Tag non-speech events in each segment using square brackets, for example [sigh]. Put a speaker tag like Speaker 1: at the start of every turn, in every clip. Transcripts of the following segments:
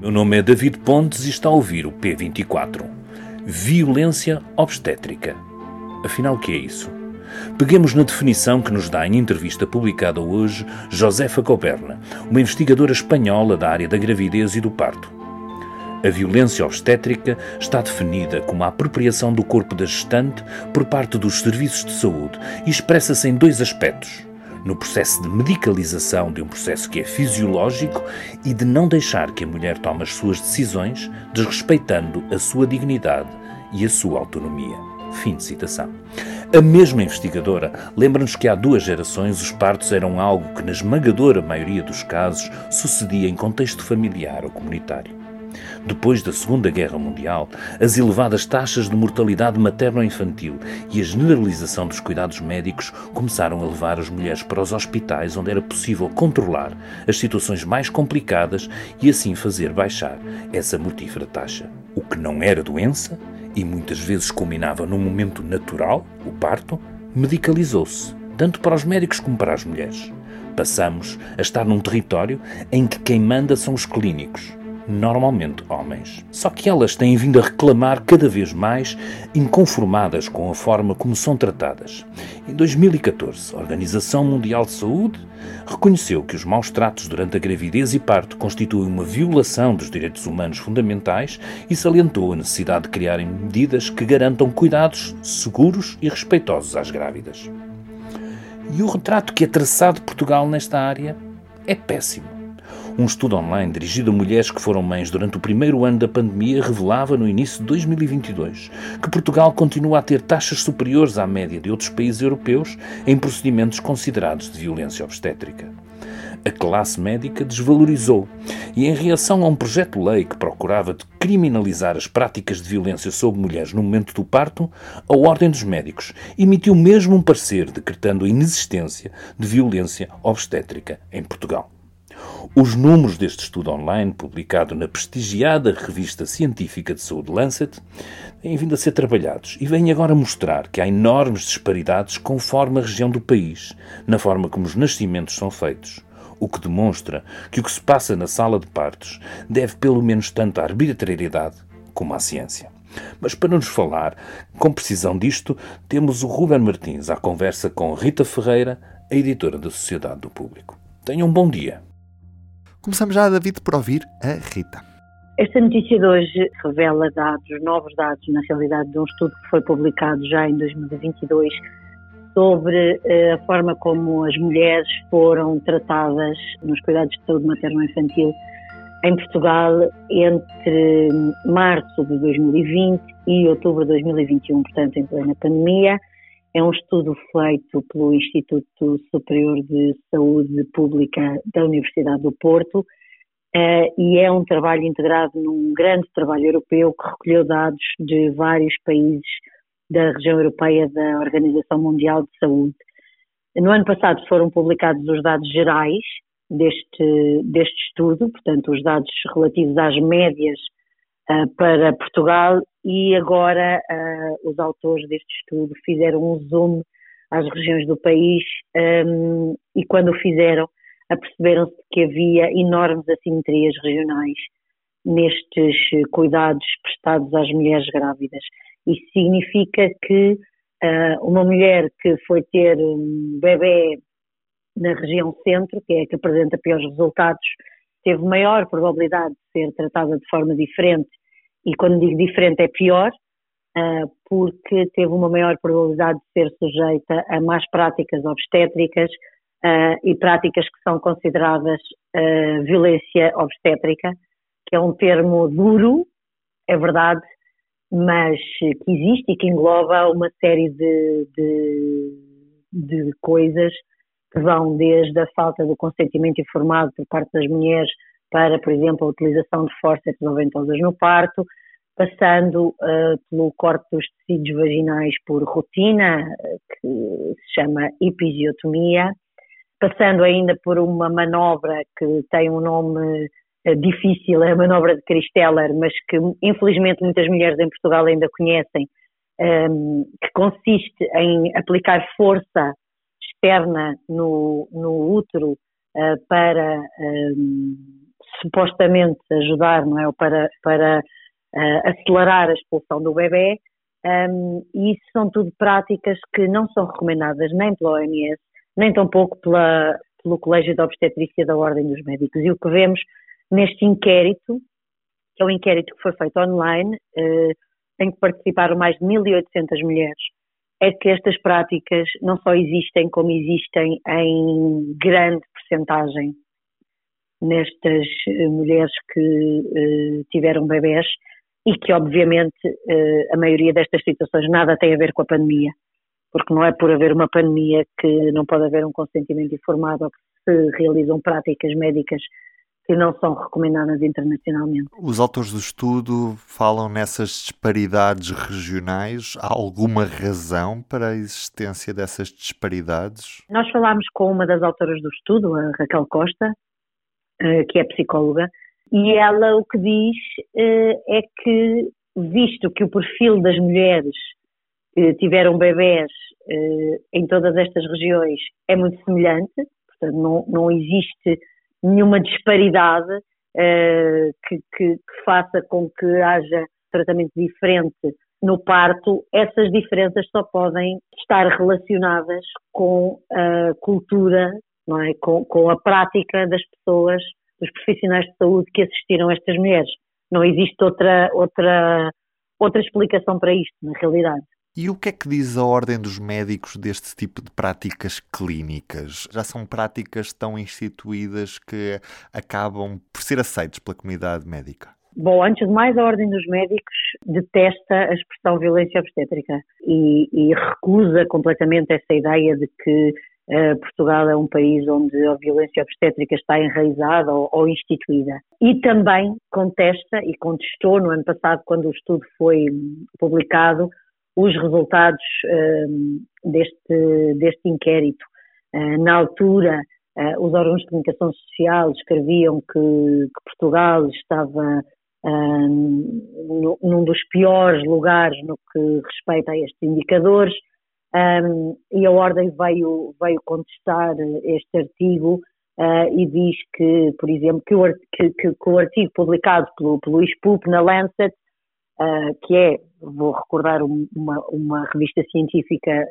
Speaker 1: Meu nome é David Pontes e está a ouvir o P24. Violência obstétrica. Afinal, o que é isso? Peguemos na definição que nos dá em entrevista publicada hoje Josefa Coberna, uma investigadora espanhola da área da gravidez e do parto. A violência obstétrica está definida como a apropriação do corpo da gestante por parte dos serviços de saúde e expressa-se em dois aspectos no processo de medicalização de um processo que é fisiológico e de não deixar que a mulher tome as suas decisões, desrespeitando a sua dignidade e a sua autonomia. Fim de citação. A mesma investigadora lembra-nos que há duas gerações os partos eram algo que, na esmagadora maioria dos casos, sucedia em contexto familiar ou comunitário. Depois da Segunda Guerra Mundial, as elevadas taxas de mortalidade materno-infantil e a generalização dos cuidados médicos começaram a levar as mulheres para os hospitais onde era possível controlar as situações mais complicadas e assim fazer baixar essa mortífera taxa. O que não era doença e muitas vezes culminava num momento natural, o parto, medicalizou-se, tanto para os médicos como para as mulheres. Passamos a estar num território em que quem manda são os clínicos normalmente homens. Só que elas têm vindo a reclamar cada vez mais, inconformadas com a forma como são tratadas. Em 2014, a Organização Mundial de Saúde reconheceu que os maus tratos durante a gravidez e parto constituem uma violação dos direitos humanos fundamentais e salientou a necessidade de criarem medidas que garantam cuidados seguros e respeitosos às grávidas. E o retrato que é traçado Portugal nesta área é péssimo. Um estudo online dirigido a mulheres que foram mães durante o primeiro ano da pandemia revelava no início de 2022 que Portugal continua a ter taxas superiores à média de outros países europeus em procedimentos considerados de violência obstétrica. A classe médica desvalorizou e, em reação a um projeto de lei que procurava criminalizar as práticas de violência sobre mulheres no momento do parto, a Ordem dos Médicos emitiu mesmo um parecer decretando a inexistência de violência obstétrica em Portugal. Os números deste estudo online, publicado na prestigiada revista científica de saúde Lancet, têm vindo a ser trabalhados e vêm agora mostrar que há enormes disparidades conforme a região do país, na forma como os nascimentos são feitos. O que demonstra que o que se passa na sala de partos deve pelo menos tanto à arbitrariedade como à ciência. Mas para nos falar com precisão disto, temos o Ruben Martins à conversa com Rita Ferreira, a editora da Sociedade do Público. Tenham um bom dia.
Speaker 2: Começamos já, David, por ouvir a Rita.
Speaker 3: Esta notícia de hoje revela dados, novos dados, na realidade, de um estudo que foi publicado já em 2022 sobre uh, a forma como as mulheres foram tratadas nos cuidados de saúde materno-infantil em Portugal entre março de 2020 e outubro de 2021, portanto, em plena pandemia. É um estudo feito pelo Instituto Superior de Saúde Pública da Universidade do Porto uh, e é um trabalho integrado num grande trabalho europeu que recolheu dados de vários países da região europeia da Organização Mundial de Saúde. No ano passado foram publicados os dados gerais deste, deste estudo, portanto, os dados relativos às médias para Portugal e agora uh, os autores deste estudo fizeram um zoom às regiões do país um, e quando o fizeram aperceberam-se que havia enormes assimetrias regionais nestes cuidados prestados às mulheres grávidas. Isso significa que uh, uma mulher que foi ter um bebê na região centro, que é a que apresenta piores resultados, teve maior probabilidade de ser tratada de forma diferente e quando digo diferente é pior, uh, porque teve uma maior probabilidade de ser sujeita a más práticas obstétricas uh, e práticas que são consideradas uh, violência obstétrica, que é um termo duro, é verdade, mas que existe e que engloba uma série de, de, de coisas que vão desde a falta do consentimento informado por parte das mulheres para, por exemplo, a utilização de fórceps ou ventosas no parto, passando uh, pelo corte dos tecidos vaginais por rotina, que se chama episiotomia, passando ainda por uma manobra que tem um nome uh, difícil, é a manobra de Christeller, mas que infelizmente muitas mulheres em Portugal ainda conhecem, um, ehm, que consiste em aplicar força externa no, no útero uh, para um, supostamente ajudar, não é? Ou para, para uh, acelerar a expulsão do bebê. Um, e isso são tudo práticas que não são recomendadas nem pela OMS, nem tampouco pela, pelo Colégio de Obstetrícia da Ordem dos Médicos. E o que vemos neste inquérito, que é um inquérito que foi feito online, uh, em que participaram mais de 1.800 mulheres, é que estas práticas não só existem, como existem em grande percentagem nestas eh, mulheres que uh, tiveram bebés e que, obviamente, uh, a maioria destas situações nada tem a ver com a pandemia, porque não é por haver uma pandemia que não pode haver um consentimento informado ou que se realizam práticas médicas que não são recomendadas internacionalmente.
Speaker 2: Os autores do estudo falam nessas disparidades regionais. Há alguma razão para a existência dessas disparidades?
Speaker 3: Nós falámos com uma das autoras do estudo, a Raquel Costa, eh, que é psicóloga, e ela o que diz eh, é que, visto que o perfil das mulheres que tiveram bebés eh, em todas estas regiões é muito semelhante, portanto não, não existe nenhuma disparidade que, que, que faça com que haja tratamento diferente no parto, essas diferenças só podem estar relacionadas com a cultura não é? com, com a prática das pessoas, dos profissionais de saúde que assistiram a estas mulheres. Não existe outra, outra, outra explicação para isto, na realidade.
Speaker 2: E o que é que diz a Ordem dos Médicos deste tipo de práticas clínicas? Já são práticas tão instituídas que acabam por ser aceitas pela comunidade médica?
Speaker 3: Bom, antes de mais, a Ordem dos Médicos detesta a expressão violência obstétrica e, e recusa completamente essa ideia de que Uh, Portugal é um país onde a violência obstétrica está enraizada ou, ou, instituída. E também contesta e contestou no ano passado, quando o estudo foi publicado, os resultados uh, deste, deste inquérito. Uh, na altura, os órgãos de comunicação social escreviam que, que Portugal estava num dos piores lugares no que respeita a estes indicadores um, e a Ordem veio, veio contestar este artigo uh, e diz que, por exemplo, que o, que, que o artigo publicado pelo, pelo ISPUP na Lancet, uh, que é, vou recordar, uma, uma revista científica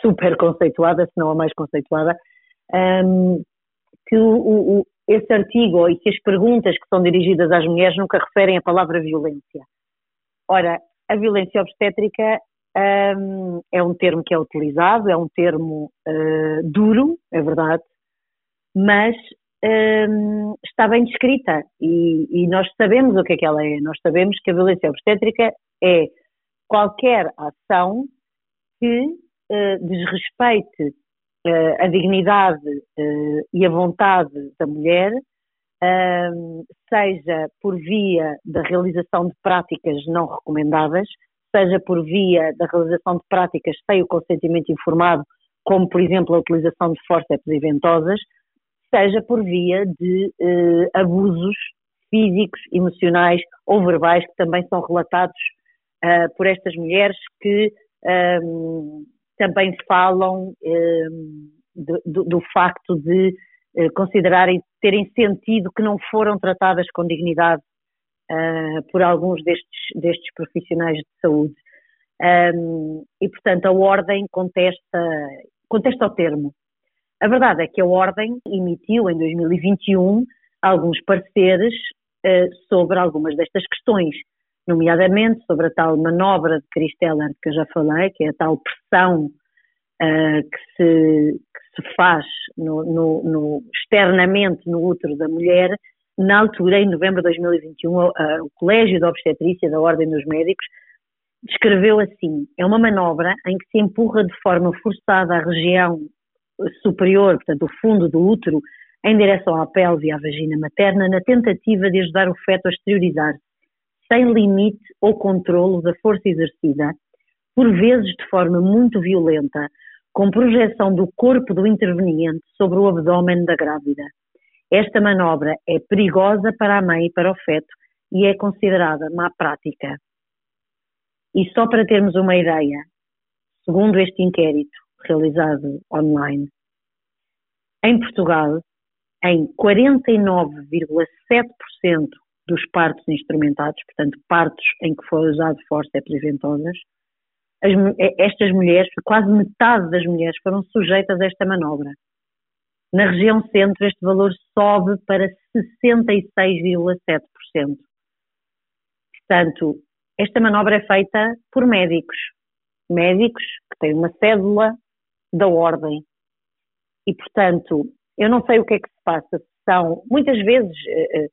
Speaker 3: super conceituada, se não a mais conceituada, um, que o, o, esse artigo e que as perguntas que são dirigidas às mulheres nunca referem a palavra violência. Ora, a violência obstétrica um, é um termo que é utilizado, é um termo uh, duro, é verdade, mas um, está bem descrita e, e, nós sabemos o que é que ela é. Nós sabemos que a violência obstétrica é qualquer ação que uh, desrespeite uh, a dignidade e a vontade da mulher, seja por via da realização de práticas não recomendadas, seja por via da realização de práticas sem o consentimento informado, como por exemplo a utilização de forceps e ventosas, seja por via de eh, abusos físicos, emocionais ou verbais que também são relatados uh, por estas mulheres que um, também falam um, do, do, facto de uh, considerarem terem sentido que não foram tratadas com dignidade por alguns destes, destes profissionais de saúde. Um, e, portanto, a Ordem contesta, contesta o termo. A verdade é que a Ordem emitiu em 2021 alguns pareceres uh, sobre algumas destas questões, nomeadamente sobre a tal manobra de Christeller que eu já falei, que é a tal pressão uh, que, se, que, se, faz no, no, no, externamente no útero da mulher. Na altura, em novembro de 2021, o Colégio de Obstetrícia da Ordem dos Médicos descreveu assim: é uma manobra em que se empurra de forma forçada a região superior, portanto, o fundo do útero, em direção à pelve e à vagina materna, na tentativa de ajudar o feto a exteriorizar-se, sem limite ou controlo da força exercida, por vezes de forma muito violenta, com projeção do corpo do interveniente sobre o abdômen da grávida. Esta manobra é perigosa para a mãe e para o feto e é considerada má prática. E só para termos uma ideia, segundo este inquérito realizado online, em Portugal, em 49,7% dos partos instrumentados, portanto, partos em que foi usado forceps e ventosas, as, estas mulheres, quase metade das mulheres foram sujeitas a esta manobra. Na região centro, este valor sobe para 66,7%. Portanto, esta manobra é feita por médicos. Médicos que têm uma cédula da ordem. E, portanto, eu não sei o que é que se passa. São, muitas vezes, eh, eh,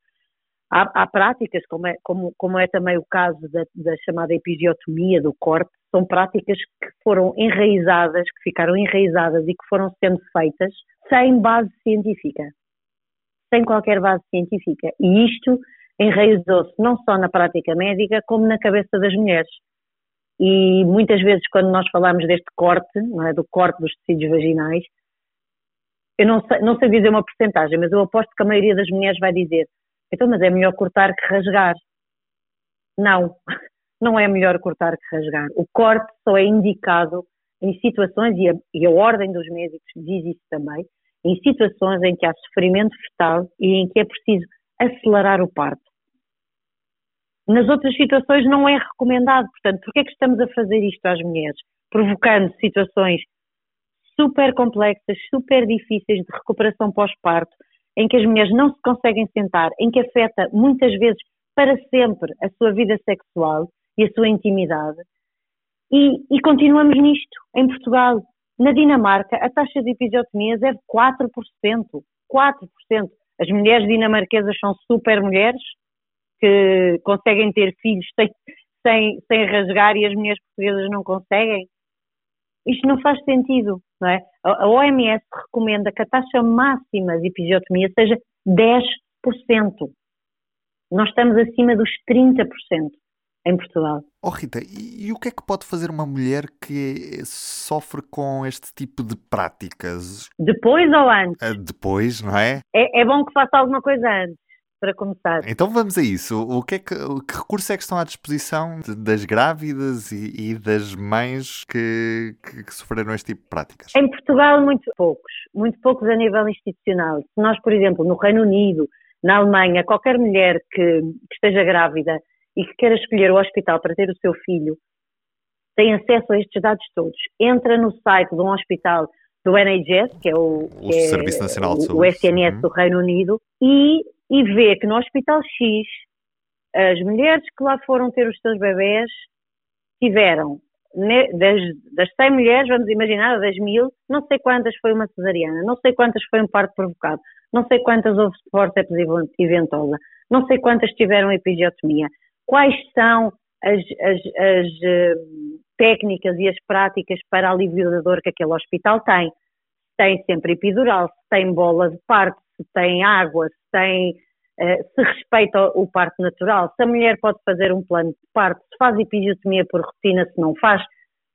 Speaker 3: há, há práticas, como é, como, como é, também o caso da, da chamada episiotomia do corpo, são práticas que foram enraizadas, que ficaram enraizadas e que foram sendo feitas sem base científica. Sem qualquer base científica. E isto enraizou-se não só na prática médica, como na cabeça das mulheres. E muitas vezes, quando nós falamos deste corte, é, do corte dos tecidos vaginais, eu não sei, não sei dizer uma porcentagem, mas eu aposto que a maioria das mulheres vai dizer: então, mas é melhor cortar que rasgar. Não, [laughs] não é melhor cortar que rasgar. O corte só é indicado em situações, e a, e a ordem dos médicos diz isso também, em situações em que há sofrimento fetal e em que é preciso acelerar o parto. Nas outras situações não é recomendado. Portanto, por que é que estamos a fazer isto às mulheres? Provocando situações super complexas, super difíceis de recuperação pós-parto, em que as mulheres não se conseguem sentar, em que afeta muitas vezes para sempre a sua vida sexual e a sua intimidade. E, e continuamos nisto em Portugal. Na Dinamarca, a taxa de episiotomias é de 4%. 4%. As mulheres dinamarquesas são super mulheres que conseguem ter filhos sem, sem, sem rasgar e as mulheres portuguesas não conseguem. Isto não faz sentido, não é? A OMS recomenda que a taxa máxima de episiotomia seja 10%. Nós estamos acima dos 30% em Portugal.
Speaker 2: Oh Rita, e, e, o que é que pode fazer uma mulher que sofre com este tipo de práticas?
Speaker 3: Depois ou antes?
Speaker 2: Uh, depois, não é?
Speaker 3: é? É bom que faça alguma coisa antes para começar.
Speaker 2: Então vamos a isso. O que, é que, que recursos é que estão à disposição das grávidas e, e das mães que, que, que, sofreram este tipo de práticas?
Speaker 3: Em Portugal, muito poucos. Muito poucos a nível institucional. Se nós, por exemplo, no Reino Unido, na Alemanha, qualquer mulher que, que esteja grávida e que queira escolher o hospital para ter o seu filho, tem acesso a estes dados todos. Entra no site de um hospital do NHS, que é o,
Speaker 2: o é Serviço Nacional de Saúde,
Speaker 3: o SNS uhum. do Reino Unido, e, e vê que no Hospital X as mulheres que lá foram ter os seus bebés tiveram, das, das 100 mulheres, vamos imaginar, das mil, não sei quantas foi uma cesariana, não sei quantas foi um parto provocado, não sei quantas houve forceps e ventosa, não sei quantas tiveram episiotomia quais são as, as, as uh, técnicas e as práticas para alívio da dor que aquele hospital tem. Tem sempre epidural, se tem bola de parto, se tem água, tem uh, se respeita o parto natural, se a mulher pode fazer um plano de parto, se faz episiotomia por rotina, se não faz,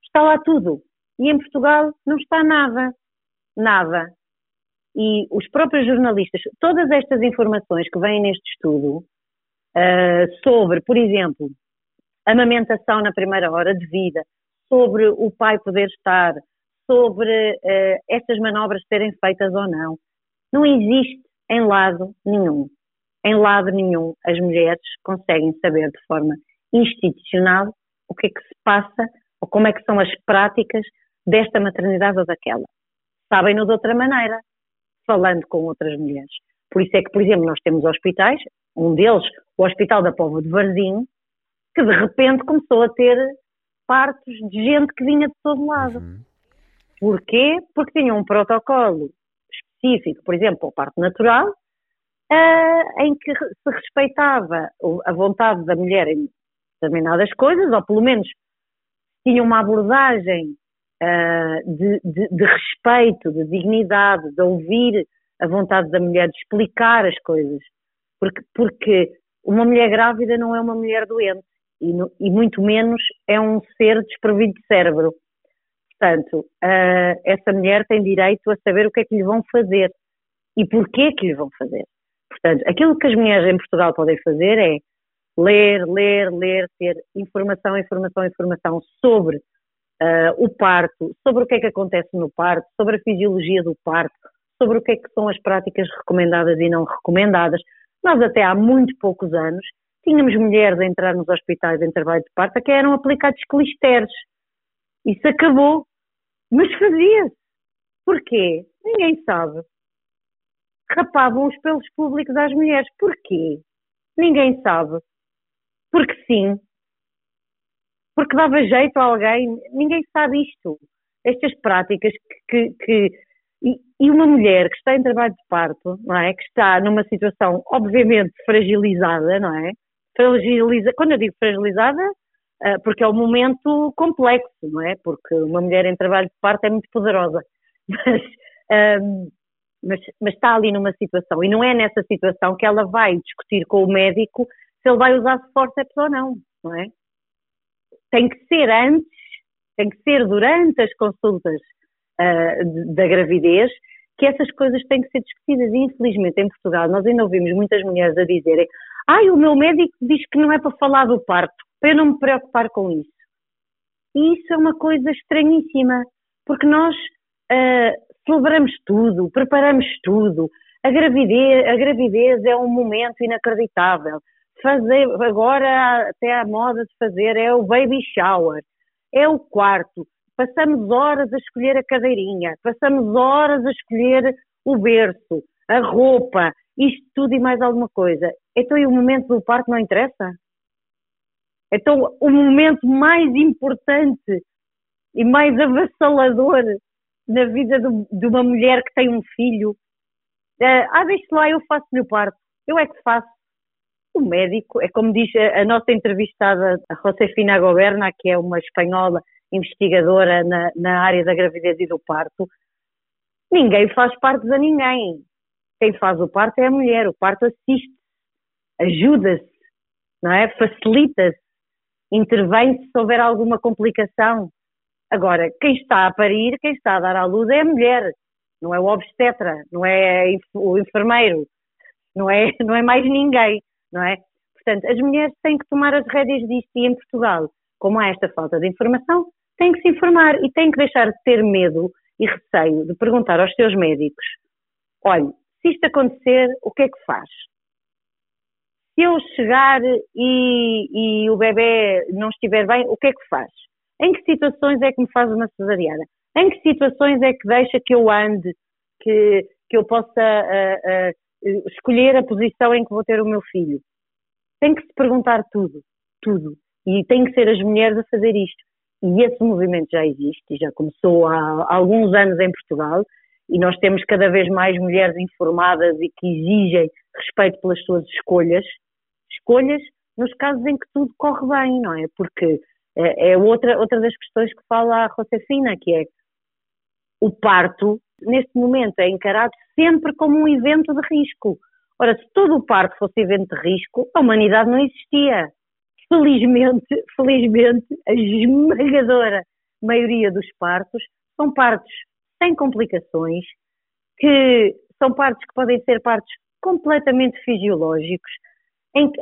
Speaker 3: está lá tudo. E em Portugal não está nada, nada. E os próprios jornalistas, todas estas informações que vêm neste estudo, uh, sobre, por exemplo, amamentação na primeira hora de vida, sobre o pai poder estar, sobre uh, estas manobras serem feitas ou não. Não existe em lado nenhum. Em lado nenhum as mulheres conseguem saber de forma institucional o que é que se passa ou como é que são as práticas desta maternidade ou daquela. Sabem-no de outra maneira, falando com outras mulheres. Por isso é que, por exemplo, nós temos hospitais, um deles, o Hospital da Póvoa de Varzim, que de repente começou a ter partos de gente que vinha de todo lado. Uhum. Porquê? Porque tinha um protocolo específico, por exemplo, o parto natural, uh, em que se respeitava a vontade da mulher em determinadas coisas, ou pelo menos tinha uma abordagem uh, de, de, de, respeito, de dignidade, de ouvir a vontade da mulher, de explicar as coisas. Porque, porque uma mulher grávida não é uma mulher doente e, no, e muito menos é um ser desprovido de cérebro. Portanto, uh, essa mulher tem direito a saber o que é que lhe vão fazer e porquê que lhe vão fazer. Portanto, aquilo que as mulheres em Portugal podem fazer é ler, ler, ler, ter informação, informação, informação sobre uh, o parto, sobre o que é que acontece no parto, sobre a fisiologia do parto, sobre o que é que são as práticas recomendadas e não recomendadas. Nós até há muito poucos anos tínhamos mulheres a entrar nos hospitais em trabalho de parto que eram aplicados clisteres. Isso acabou. Mas fazia-se. Porquê? Ninguém sabe. Rapavam os pelos públicos às mulheres. Porquê? Ninguém sabe. Porque sim. Porque dava jeito a alguém. Ninguém sabe isto. Estas práticas que, que, que e, uma mulher que está em trabalho de parto, não é? Que está numa situação obviamente fragilizada, não é? Fragiliza, quando eu digo fragilizada, porque é um momento complexo, não é? Porque uma mulher em trabalho de parto é muito poderosa. [laughs] Mas, um, mas, mas está ali numa situação e não é nessa situação que ela vai discutir com o médico se ele vai usar forceps ou não, não é? Tem que ser antes, tem que ser durante as consultas uh, da gravidez que essas coisas têm que ser discutidas. E infelizmente em Portugal nós ainda ouvimos muitas mulheres a dizerem ai, o meu médico diz que não é para falar do parto, para eu não me preocupar com isso. E isso é uma coisa estranhíssima, porque nós uh, celebramos tudo, preparamos tudo. A gravidez, a gravidez é um momento inacreditável. Fazer, agora até a moda de fazer é o baby shower, é o quarto. Passamos horas a escolher a cadeirinha, passamos horas a escolher o berço, a roupa, isto tudo e mais alguma coisa. Então e o momento do parto não interessa? Então o momento mais importante e mais avassalador na vida de, de uma mulher que tem um filho. Uh, ah, deixe lá, eu faço-lhe o parto. Eu é que faço. O médico, é como diz a, a nossa entrevistada, a Josefina Goberna, que é uma espanhola investigadora na, na área da gravidez e do parto, ninguém faz partos a ninguém. Quem faz o parto é a mulher. O parto assiste, ajuda-se, não é? Facilita-se, intervém-se se houver alguma complicação. Agora, quem está a parir, quem está a dar à luz é a mulher, não é o obstetra, não é o enfermeiro, não é, [laughs] não é mais ninguém, não é? Portanto, as mulheres têm que tomar as rédeas disto e em Portugal, como há esta falta de informação, têm que se informar e têm que deixar de ter medo e receio de perguntar aos seus médicos: olha, se isto acontecer, o que é que faz? Se eu chegar e, e o bebê não estiver bem, o que é que faz? Em que situações é que me faz uma cesariana? Em que situações é que deixa que eu ande, que, que eu possa uh, uh, escolher a posição em que vou ter o meu filho? Tem que se perguntar tudo, tudo. E tem que ser as mulheres a fazer isto. E esse movimento já existe já começou há, há alguns anos em Portugal e nós temos cada vez mais mulheres informadas e que exigem respeito pelas suas escolhas. Escolhas nos casos em que tudo corre bem, não é? Porque é, é outra, outra das questões que fala a Josefina, que é o parto, neste momento, é encarado sempre como um evento de risco. Ora, se todo o parto fosse evento de risco, a humanidade não existia. Felizmente, [laughs] felizmente, a esmagadora maioria dos partos são partos sem complicações, que são partos que podem ser partos completamente fisiológicos.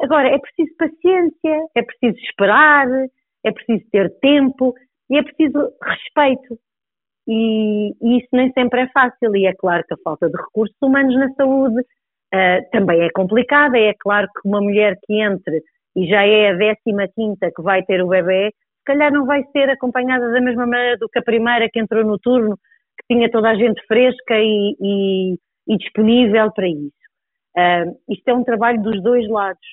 Speaker 3: Agora, é preciso paciência, é preciso esperar, é preciso ter tempo e é preciso respeito. E, e, isso nem sempre é fácil, e é claro que a falta de recursos humanos na saúde uh, também é complicada. É claro que uma mulher que entre e já é a décima quinta que vai ter o bebê, se calhar não vai ser acompanhada da mesma maneira do que a primeira que entrou no turno, que tinha toda a gente fresca e, e, e disponível para isso. Uh, isto é um trabalho dos dois lados.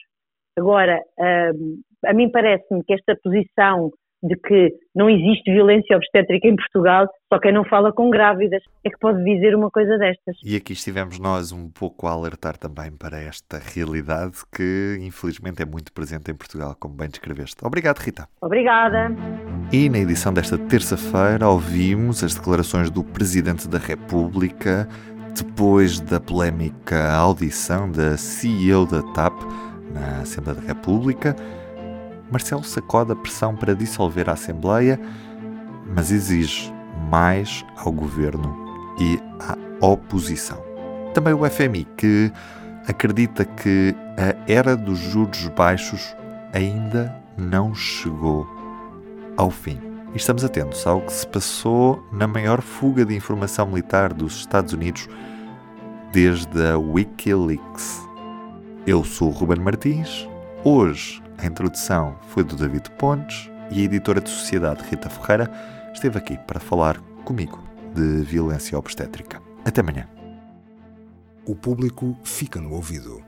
Speaker 3: Agora, uh, a mim parece-me que esta posição de que não existe violência obstétrica em Portugal, só quem não fala com grávidas é que pode dizer uma coisa destas.
Speaker 2: E aqui estivemos nós um pouco a alertar também para esta realidade que infelizmente é muito presente em Portugal, como bem descreveste. Obrigado, Rita.
Speaker 3: Obrigada.
Speaker 2: E na edição desta terça-feira ouvimos as declarações do Presidente da República depois da polémica audição da CEO da TAP na Assembleia da República Marcelo sacode a pressão para dissolver a Assembleia, mas exige mais ao governo e à oposição. Também o FMI, que acredita que a era dos juros baixos ainda não chegou ao fim. E estamos atentos ao que se passou na maior fuga de informação militar dos Estados Unidos desde a Wikileaks. Eu sou o Ruben Martins. Hoje a introdução foi do David Pontes e a editora de Sociedade Rita Ferreira esteve aqui para falar comigo de violência obstétrica. Até amanhã.
Speaker 4: O público fica no ouvido.